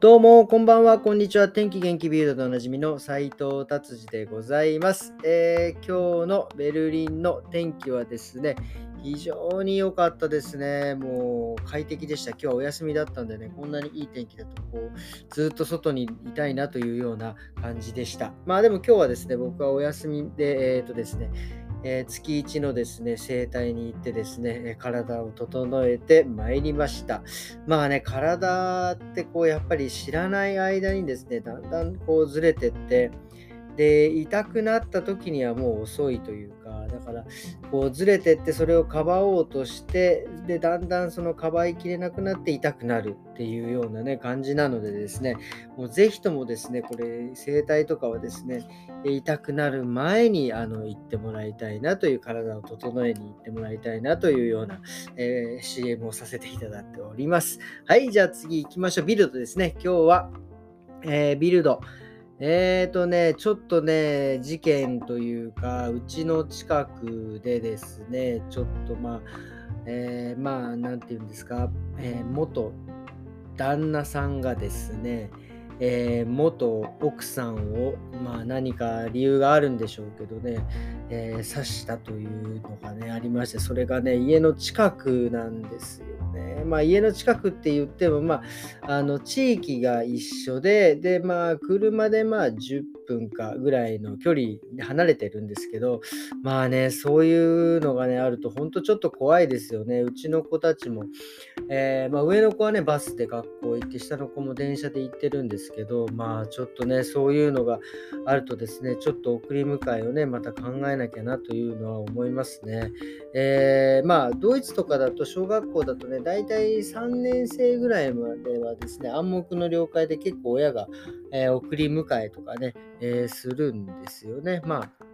どうも、こんばんは、こんにちは。天気元気ビルドでおなじみの斉藤達治でございます、えー、今日のベルリンの天気はですね、非常に良かったですね。もう快適でした。今日はお休みだったんでね、こんなにいい天気だと、こう、ずっと外にいたいなというような感じでした。まあでも今日はですね、僕はお休みで、えっ、ー、とですね、えー、月1のですね、整体に行ってですね、体を整えてまいりました。まあね、体ってこう、やっぱり知らない間にですね、だんだんこうずれてって、で、痛くなった時にはもう遅いという、だから、こうずれてってそれをかばおうとして、で、だんだんそのかばいきれなくなって痛くなるっていうようなね、感じなのでですね、もうぜひともですね、これ、整体とかはですね、痛くなる前にあの行ってもらいたいなという体を整えに行ってもらいたいなというような、えー、CM をさせていただいております。はい、じゃあ次行きましょう。ビルドですね。今日は、えー、ビルド。えーとね、ちょっとね、事件というか、うちの近くでですね、ちょっとまあ、えー、まあ、なんていうんですか、えー、元旦那さんがですね、えー、元奥さんを、まあ、何か理由があるんでしょうけどね、えー、刺したというのがね、ありまして、それがね、家の近くなんですよ。ね。まあ、家の近くって言っても、まあ、あの地域が一緒で、で、まあ、車でまあ10分かぐらいの距離離れてるんですけど、まあね、そういうのがね、あると、本当ちょっと怖いですよね。うちの子たちも、えー、まあ、上の子はね、バスで学校行って、下の子も電車で行ってるんですけど、まあ、ちょっとね、そういうのがあるとですね、ちょっと送り迎えをね、また考えなきゃなというのは思いますね。えー、まあ、ドイツとかだと、小学校だとね、大体3年生ぐらいまではですね、暗黙の了解で結構親が、えー、送り迎えとかね、えー、するんですよね。まあ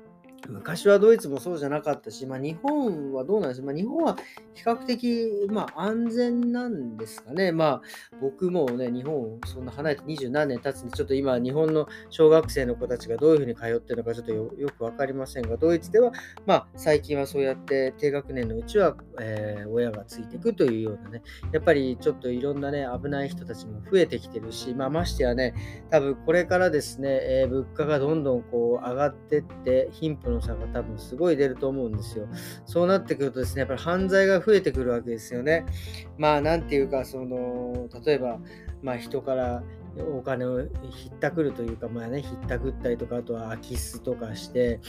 昔はドイツもそうじゃなかったし、まあ、日本はどうなんです？か、まあ、日本は比較的、まあ、安全なんですかね。まあ、僕もね、日本そんな離れて二十何年経つんで、ちょっと今、日本の小学生の子たちがどういうふうに通ってるのかちょっとよく分かりませんが、ドイツでは、まあ、最近はそうやって低学年のうちは、えー、親がついていくというようなね、やっぱりちょっといろんなね、危ない人たちも増えてきてるし、まあ、ましてやね、多分これからですね、えー、物価がどんどんこう上がってって、貧富のの差が多分すごい出ると思うんですよ。そうなってくるとですね、やっぱり犯罪が増えてくるわけですよね。まあ、なんていうか、その、例えば、まあ、人からお金をひったくるというか、まあね、ひったくったりとか、あとは空き巣とかして、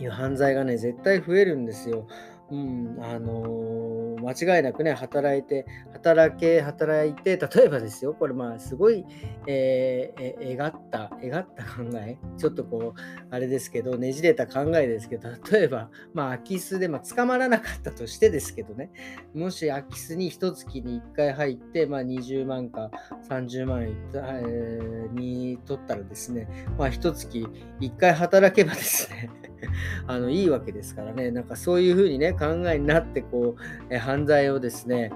いう犯罪がね、絶対増えるんですよ。うん、あのー、間違いなくね、働いて、働け、働いて、例えばですよ、これまあすごい、えー、え、がった、えがった考え、ちょっとこう、あれですけど、ねじれた考えですけど、例えば、まあ空き巣で、まあ捕まらなかったとしてですけどね、もし空き巣に一月に1回入って、まあ20万か30万円、えー、に取ったらですね、まあ一月1回働けばですね、あのいいわけですからね、なんかそういうふうにね、考えになって、こう、え犯罪をですね、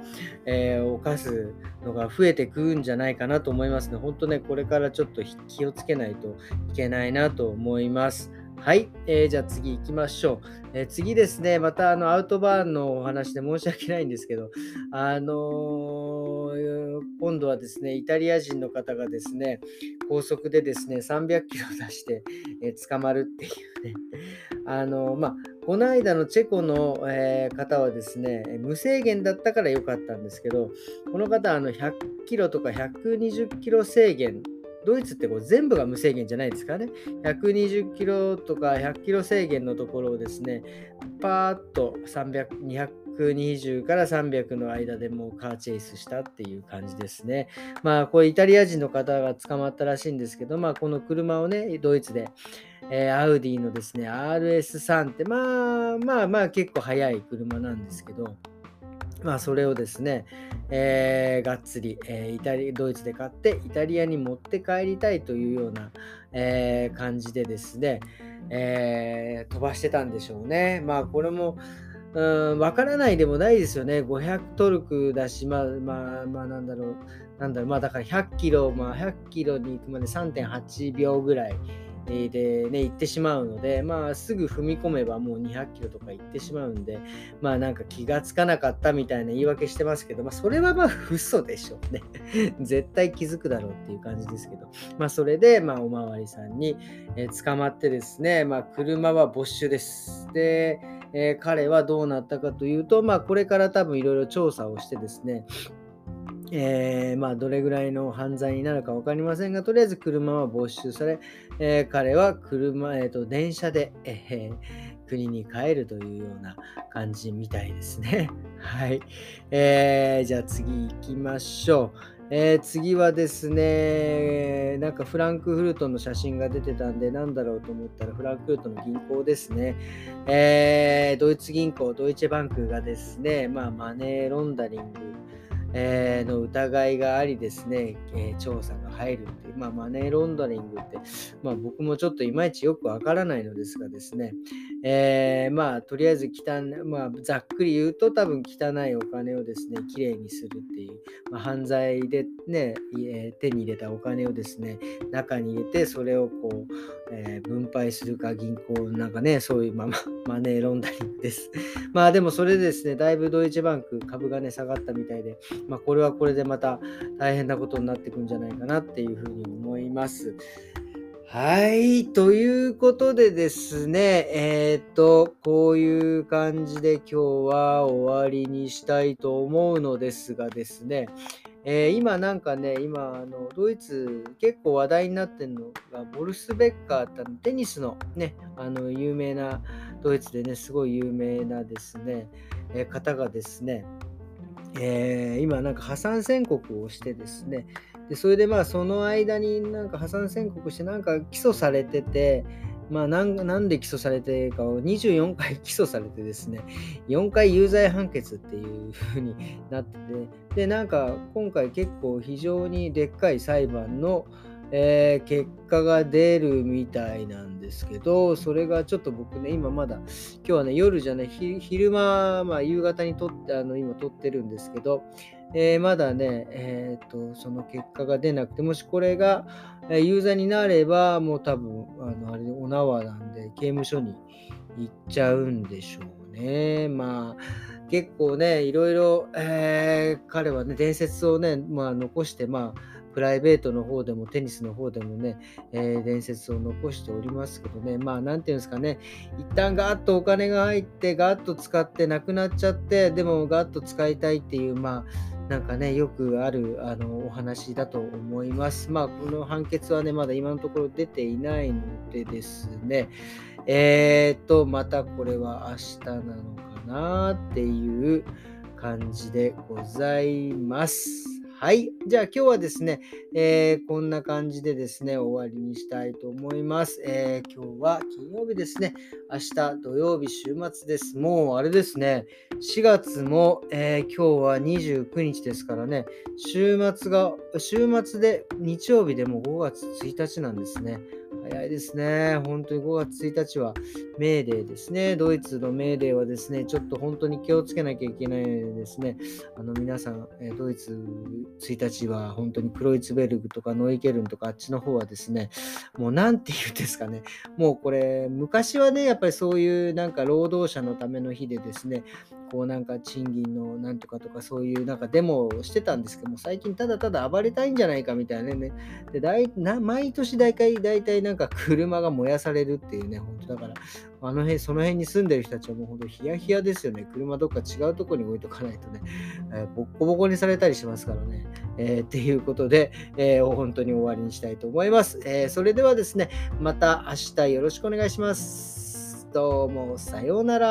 えー、犯すのが増えてくるんじゃないかなと思いますね。本当ね、これからちょっと気をつけないといけないなと思います。はい、えー、じゃあ次行きましょう。えー、次ですね、またあのアウトバーンのお話で申し訳ないんですけど、あのー、今度はですね、イタリア人の方がですね、高速でですね、300キロ出して、え、捕まるっていうね、あのまあ、この間のチェコの、え方はですね、無制限だったから良かったんですけど、この方はあの100キロとか120キロ制限ドイツってこう全部が無制限じゃないですかね。120キロとか100キロ制限のところをですね、パーッと300、220から300の間でもうカーチェイスしたっていう感じですね。まあ、これイタリア人の方が捕まったらしいんですけど、まあ、この車をね、ドイツで、えー、アウディのですね、RS3 って、まあまあまあ結構速い車なんですけど、まあ、それをですね、えー、がっつり、えー、イタリドイツで買ってイタリアに持って帰りたいというような、えー、感じでですね、え飛ばしてたんでしょうね。まあこれもうん分からないでもないですよね。500トルクだし、まあまあまあなんだろう、なんだろう、まあだから100キロ、まあ100キロに行くまで3.8秒ぐらいでね、行ってしまうので、まあ、すぐ踏み込めばもう200キロとか行ってしまうんで、まあ、なんか気がつかなかったみたいな言い訳してますけど、まあ、それはまあ、嘘でしょうね。絶対気づくだろうっていう感じですけど、まあ、それで、まあ、おまわりさんに、捕まってですね、まあ、車は没収です。で、えー、彼はどうなったかというと、まあ、これから多分いろいろ調査をしてですね、えー、まあ、どれぐらいの犯罪になるか分かりませんが、とりあえず車は没収され、えー、彼は車、えーと、電車で、えー、国に帰るというような感じみたいですね。はい。えー、じゃあ次行きましょう。えー、次はですね、なんかフランクフルトの写真が出てたんで、なんだろうと思ったら、フランクフルトの銀行ですね。えー、ドイツ銀行、ドイツバンクがですね、まあ、マネーロンダリング、えー、の疑いがありですね、えー、調査が入るっていう、まあ、マネーロンダリングって、まあ、僕もちょっといまいちよくわからないのですがですね、えー、まあ、とりあえず汚、まあ、ざっくり言うと多分汚いお金をですね、きれいにするっていう、まあ、犯罪でね、手に入れたお金をですね、中に入れて、それをこう、え分配するか銀行なんかね、そういう、まあ、マネーロンダリングです。まあでもそれでですね、だいぶドイツバンク株がね、下がったみたいで、まあ、これはこれでまた大変なことになってくんじゃないかなっていうふうに思います。はい。ということでですね、えっ、と、こういう感じで今日は終わりにしたいと思うのですがですね、えー、今なんかね、今、あの、ドイツ結構話題になってるのが、ボルスベッカーってテニスのね、あの、有名な、ドイツでね、すごい有名なですね、えー、方がですね、えー、今なんか破産宣告をしてですね、でそれでまあその間になんか破産宣告してなんか起訴されてて、まあなんなんで起訴されてかを24回起訴されてですね、4回有罪判決っていう風になってて、でなんか今回結構非常にでっかい裁判の、えー、結果が出るみたいなんですけど、それがちょっと僕ね、今まだ、今日はね、夜じゃない、昼間、まあ、夕方に撮って、あの今撮ってるんですけど、えー、まだね、えーと、その結果が出なくて、もしこれが、えー、有罪になれば、もう多分、あのあれお縄なんで、刑務所に行っちゃうんでしょうね。まあ、結構ね、いろいろ、えー、彼はね、伝説をね、まあ、残して、まあ、プライベートの方でもテニスの方でもね、えー、伝説を残しておりますけどね、まあなんていうんですかね、一旦ガーッとお金が入って、ガーッと使ってなくなっちゃって、でもガーッと使いたいっていう、まあなんかね、よくあるあのお話だと思います。まあこの判決はね、まだ今のところ出ていないのでですね、えー、っと、またこれは明日なのかなっていう感じでございます。はい。じゃあ今日はですね、えー、こんな感じでですね、終わりにしたいと思います。えー、今日は金曜日ですね。明日土曜日週末です。もうあれですね、4月も、えー、今日は29日ですからね、週末が、週末で日曜日でも5月1日なんですね。早いですね。本当に5月1日はメーデーですね。ドイツのメーデーはですね、ちょっと本当に気をつけなきゃいけないですね。あの皆さん、ドイツ1日は本当にクロイツベルグとかノイケルンとかあっちの方はですね、もう何て言うんですかね。もうこれ、昔はね、やっぱりそういうなんか労働者のための日でですね、こうなんか賃金のなんとかとかそういうなんかデモをしてたんですけども、最近ただただ暴れたいんじゃないかみたいなね。で、大な毎年大体、大体なんか車が燃やされるっていうね、本当だから、あの辺、その辺に住んでる人たちはもう本当ヒヤヒヤですよね。車どっか違うとこに置いとかないとね、えー、ボッコボコにされたりしますからね。えー、っていうことで、えー、本当に終わりにしたいと思います。えそれではですね、また明日よろしくお願いします。どうもさようなら。